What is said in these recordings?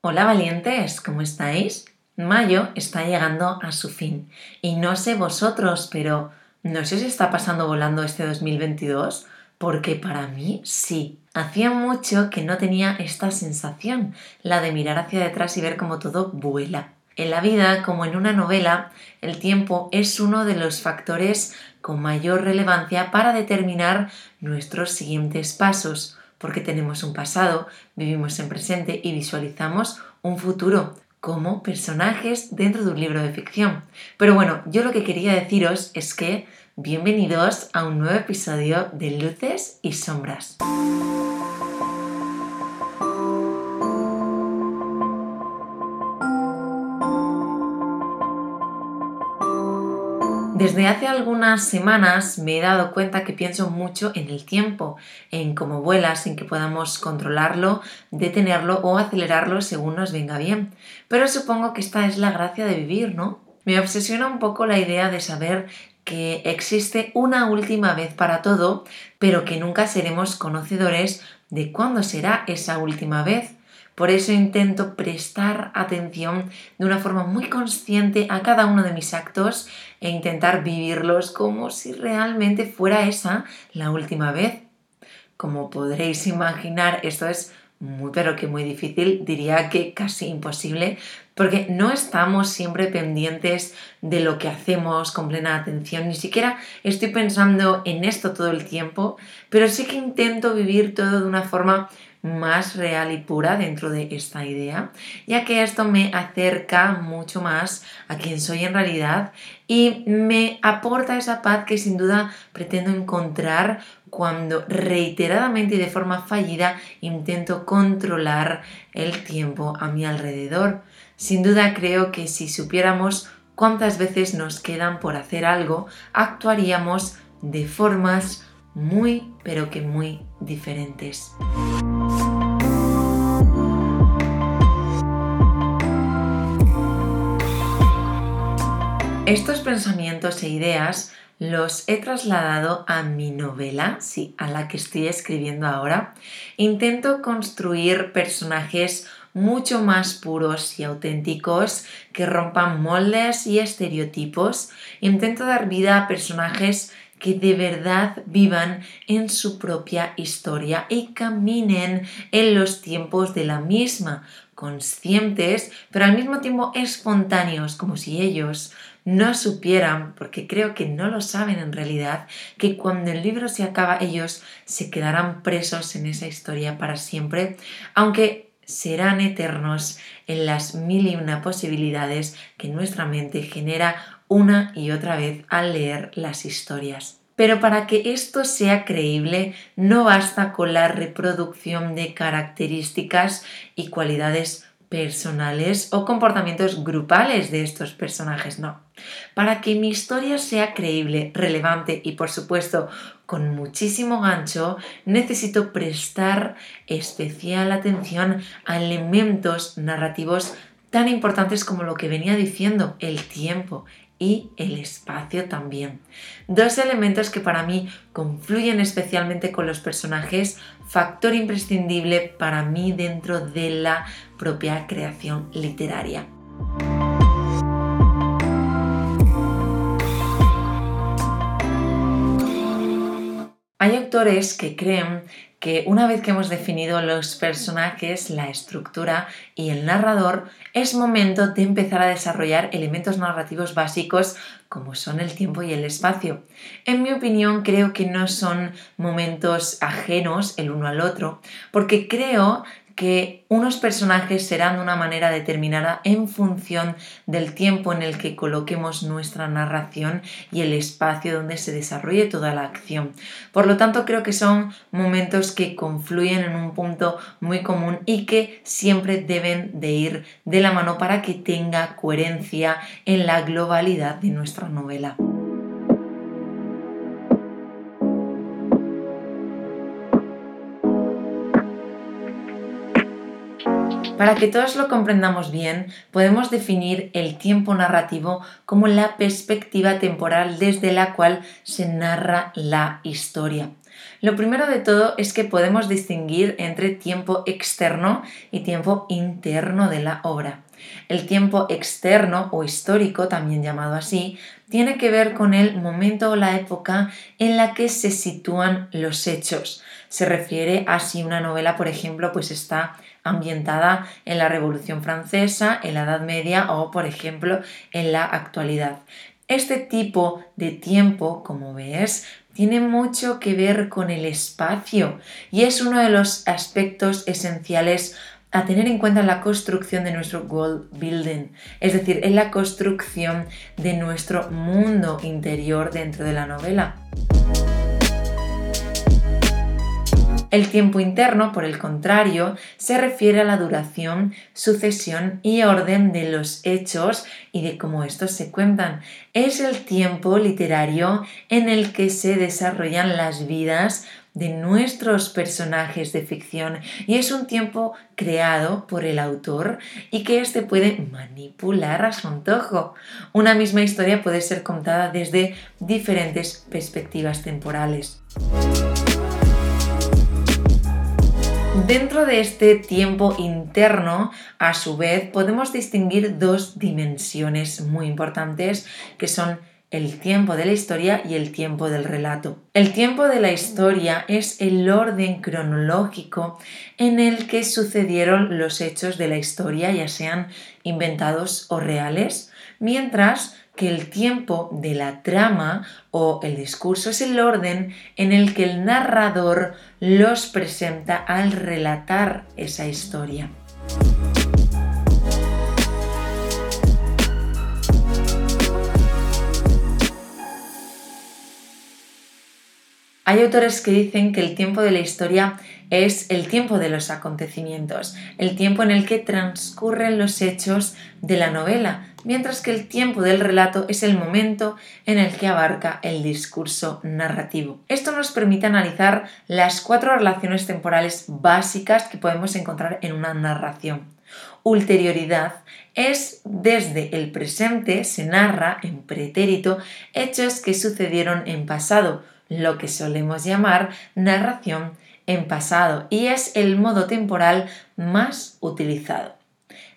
Hola valientes, ¿cómo estáis? Mayo está llegando a su fin y no sé vosotros, pero no sé si está pasando volando este 2022, porque para mí sí. Hacía mucho que no tenía esta sensación, la de mirar hacia detrás y ver cómo todo vuela. En la vida, como en una novela, el tiempo es uno de los factores con mayor relevancia para determinar nuestros siguientes pasos porque tenemos un pasado, vivimos en presente y visualizamos un futuro como personajes dentro de un libro de ficción. Pero bueno, yo lo que quería deciros es que bienvenidos a un nuevo episodio de Luces y Sombras. Desde hace algunas semanas me he dado cuenta que pienso mucho en el tiempo, en cómo vuela sin que podamos controlarlo, detenerlo o acelerarlo según nos venga bien. Pero supongo que esta es la gracia de vivir, ¿no? Me obsesiona un poco la idea de saber que existe una última vez para todo, pero que nunca seremos conocedores de cuándo será esa última vez. Por eso intento prestar atención de una forma muy consciente a cada uno de mis actos e intentar vivirlos como si realmente fuera esa la última vez. Como podréis imaginar, esto es muy pero que muy difícil, diría que casi imposible, porque no estamos siempre pendientes de lo que hacemos con plena atención, ni siquiera estoy pensando en esto todo el tiempo, pero sí que intento vivir todo de una forma más real y pura dentro de esta idea, ya que esto me acerca mucho más a quien soy en realidad y me aporta esa paz que sin duda pretendo encontrar cuando reiteradamente y de forma fallida intento controlar el tiempo a mi alrededor. Sin duda creo que si supiéramos cuántas veces nos quedan por hacer algo, actuaríamos de formas muy, pero que muy diferentes. Estos pensamientos e ideas los he trasladado a mi novela, sí, a la que estoy escribiendo ahora. Intento construir personajes mucho más puros y auténticos que rompan moldes y estereotipos. Intento dar vida a personajes que de verdad vivan en su propia historia y caminen en los tiempos de la misma, conscientes, pero al mismo tiempo espontáneos, como si ellos no supieran, porque creo que no lo saben en realidad, que cuando el libro se acaba ellos se quedarán presos en esa historia para siempre, aunque serán eternos en las mil y una posibilidades que nuestra mente genera una y otra vez al leer las historias. Pero para que esto sea creíble no basta con la reproducción de características y cualidades personales o comportamientos grupales de estos personajes, no. Para que mi historia sea creíble, relevante y por supuesto con muchísimo gancho, necesito prestar especial atención a elementos narrativos tan importantes como lo que venía diciendo, el tiempo, y el espacio también. Dos elementos que para mí confluyen especialmente con los personajes, factor imprescindible para mí dentro de la propia creación literaria. Hay autores que creen que una vez que hemos definido los personajes, la estructura y el narrador, es momento de empezar a desarrollar elementos narrativos básicos como son el tiempo y el espacio. En mi opinión, creo que no son momentos ajenos el uno al otro, porque creo que unos personajes serán de una manera determinada en función del tiempo en el que coloquemos nuestra narración y el espacio donde se desarrolle toda la acción. Por lo tanto, creo que son momentos que confluyen en un punto muy común y que siempre deben de ir de la mano para que tenga coherencia en la globalidad de nuestra novela. Para que todos lo comprendamos bien, podemos definir el tiempo narrativo como la perspectiva temporal desde la cual se narra la historia. Lo primero de todo es que podemos distinguir entre tiempo externo y tiempo interno de la obra. El tiempo externo o histórico, también llamado así, tiene que ver con el momento o la época en la que se sitúan los hechos. Se refiere a si una novela, por ejemplo, pues está ambientada en la Revolución Francesa, en la Edad Media o, por ejemplo, en la actualidad. Este tipo de tiempo, como ves, tiene mucho que ver con el espacio y es uno de los aspectos esenciales a tener en cuenta en la construcción de nuestro world building, es decir, en la construcción de nuestro mundo interior dentro de la novela. El tiempo interno, por el contrario, se refiere a la duración, sucesión y orden de los hechos y de cómo estos se cuentan. Es el tiempo literario en el que se desarrollan las vidas de nuestros personajes de ficción y es un tiempo creado por el autor y que éste puede manipular a su antojo. Una misma historia puede ser contada desde diferentes perspectivas temporales. Dentro de este tiempo interno, a su vez, podemos distinguir dos dimensiones muy importantes que son el tiempo de la historia y el tiempo del relato. El tiempo de la historia es el orden cronológico en el que sucedieron los hechos de la historia, ya sean inventados o reales, mientras que el tiempo de la trama o el discurso es el orden en el que el narrador los presenta al relatar esa historia. Hay autores que dicen que el tiempo de la historia es el tiempo de los acontecimientos, el tiempo en el que transcurren los hechos de la novela, mientras que el tiempo del relato es el momento en el que abarca el discurso narrativo. Esto nos permite analizar las cuatro relaciones temporales básicas que podemos encontrar en una narración. Ulterioridad es desde el presente se narra en pretérito hechos que sucedieron en pasado, lo que solemos llamar narración en pasado y es el modo temporal más utilizado.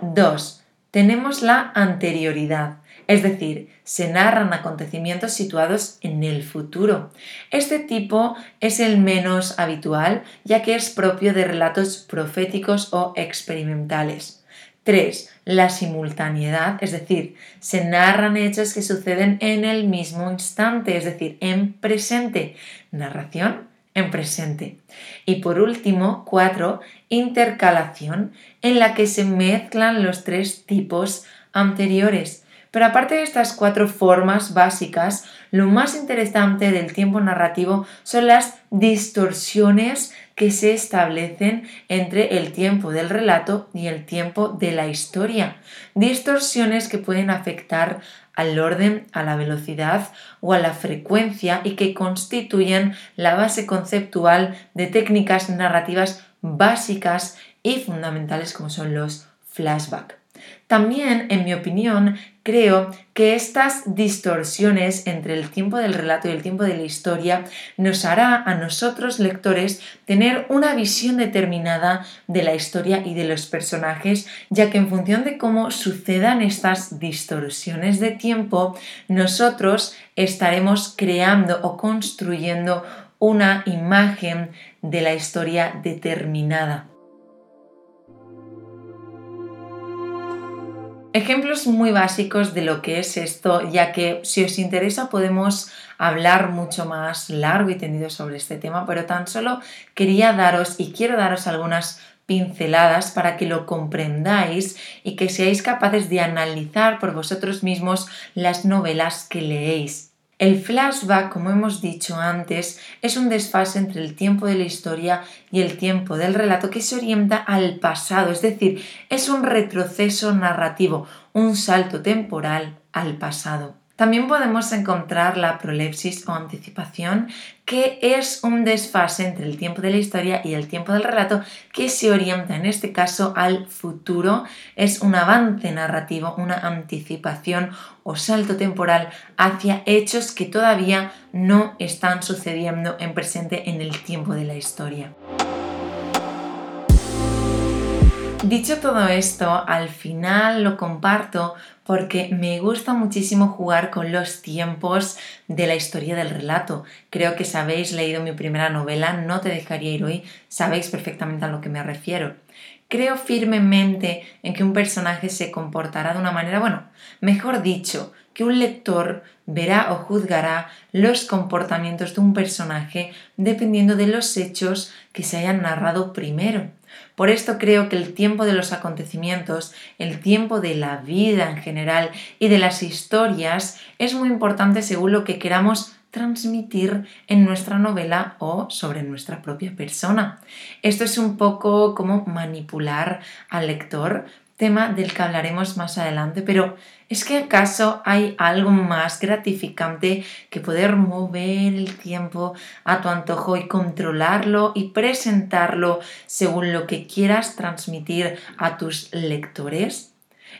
2. Tenemos la anterioridad, es decir, se narran acontecimientos situados en el futuro. Este tipo es el menos habitual ya que es propio de relatos proféticos o experimentales. 3. La simultaneidad, es decir, se narran hechos que suceden en el mismo instante, es decir, en presente. Narración en presente. Y por último, 4. Intercalación, en la que se mezclan los tres tipos anteriores. Pero aparte de estas cuatro formas básicas, lo más interesante del tiempo narrativo son las distorsiones que se establecen entre el tiempo del relato y el tiempo de la historia. Distorsiones que pueden afectar al orden, a la velocidad o a la frecuencia y que constituyen la base conceptual de técnicas narrativas básicas y fundamentales como son los flashbacks. También, en mi opinión, creo que estas distorsiones entre el tiempo del relato y el tiempo de la historia nos hará a nosotros lectores tener una visión determinada de la historia y de los personajes, ya que en función de cómo sucedan estas distorsiones de tiempo, nosotros estaremos creando o construyendo una imagen de la historia determinada. Ejemplos muy básicos de lo que es esto, ya que si os interesa podemos hablar mucho más largo y tendido sobre este tema, pero tan solo quería daros y quiero daros algunas pinceladas para que lo comprendáis y que seáis capaces de analizar por vosotros mismos las novelas que leéis. El flashback, como hemos dicho antes, es un desfase entre el tiempo de la historia y el tiempo del relato que se orienta al pasado, es decir, es un retroceso narrativo, un salto temporal al pasado. También podemos encontrar la prolepsis o anticipación, que es un desfase entre el tiempo de la historia y el tiempo del relato que se orienta en este caso al futuro. Es un avance narrativo, una anticipación o salto temporal hacia hechos que todavía no están sucediendo en presente en el tiempo de la historia. Dicho todo esto, al final lo comparto porque me gusta muchísimo jugar con los tiempos de la historia del relato. Creo que si habéis leído mi primera novela, No te dejaría ir hoy, sabéis perfectamente a lo que me refiero. Creo firmemente en que un personaje se comportará de una manera, bueno, mejor dicho, que un lector verá o juzgará los comportamientos de un personaje dependiendo de los hechos que se hayan narrado primero. Por esto creo que el tiempo de los acontecimientos, el tiempo de la vida en general y de las historias es muy importante según lo que queramos transmitir en nuestra novela o sobre nuestra propia persona. Esto es un poco como manipular al lector tema del que hablaremos más adelante, pero ¿es que acaso hay algo más gratificante que poder mover el tiempo a tu antojo y controlarlo y presentarlo según lo que quieras transmitir a tus lectores?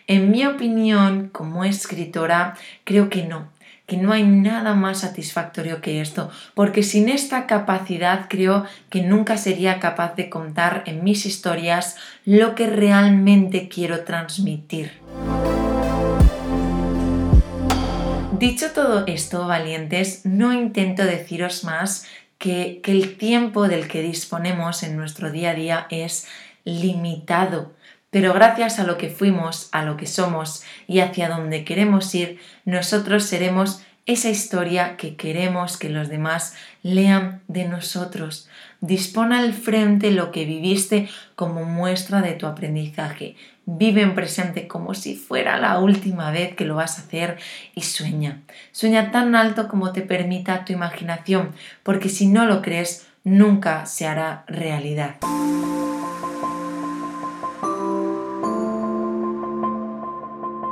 En mi opinión, como escritora, creo que no que no hay nada más satisfactorio que esto, porque sin esta capacidad creo que nunca sería capaz de contar en mis historias lo que realmente quiero transmitir. Dicho todo esto, valientes, no intento deciros más que, que el tiempo del que disponemos en nuestro día a día es limitado pero gracias a lo que fuimos, a lo que somos y hacia donde queremos ir, nosotros seremos esa historia que queremos que los demás lean de nosotros. Dispón al frente lo que viviste como muestra de tu aprendizaje. Vive en presente como si fuera la última vez que lo vas a hacer y sueña. Sueña tan alto como te permita tu imaginación, porque si no lo crees, nunca se hará realidad.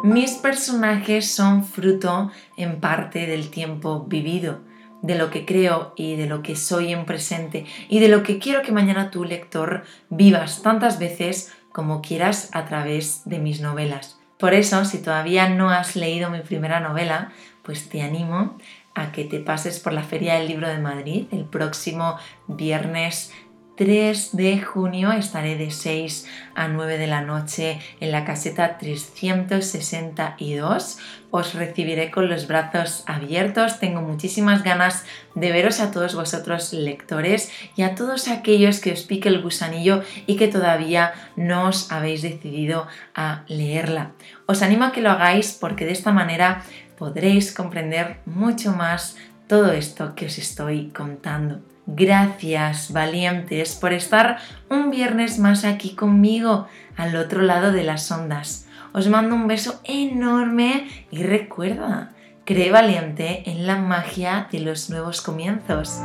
Mis personajes son fruto en parte del tiempo vivido, de lo que creo y de lo que soy en presente y de lo que quiero que mañana tu lector vivas tantas veces como quieras a través de mis novelas. Por eso, si todavía no has leído mi primera novela, pues te animo a que te pases por la Feria del Libro de Madrid el próximo viernes 3 de junio estaré de 6 a 9 de la noche en la caseta 362. Os recibiré con los brazos abiertos. Tengo muchísimas ganas de veros a todos vosotros lectores y a todos aquellos que os pique el gusanillo y que todavía no os habéis decidido a leerla. Os animo a que lo hagáis porque de esta manera podréis comprender mucho más todo esto que os estoy contando. Gracias, valientes, por estar un viernes más aquí conmigo, al otro lado de las ondas. Os mando un beso enorme y recuerda, cree valiente en la magia de los nuevos comienzos.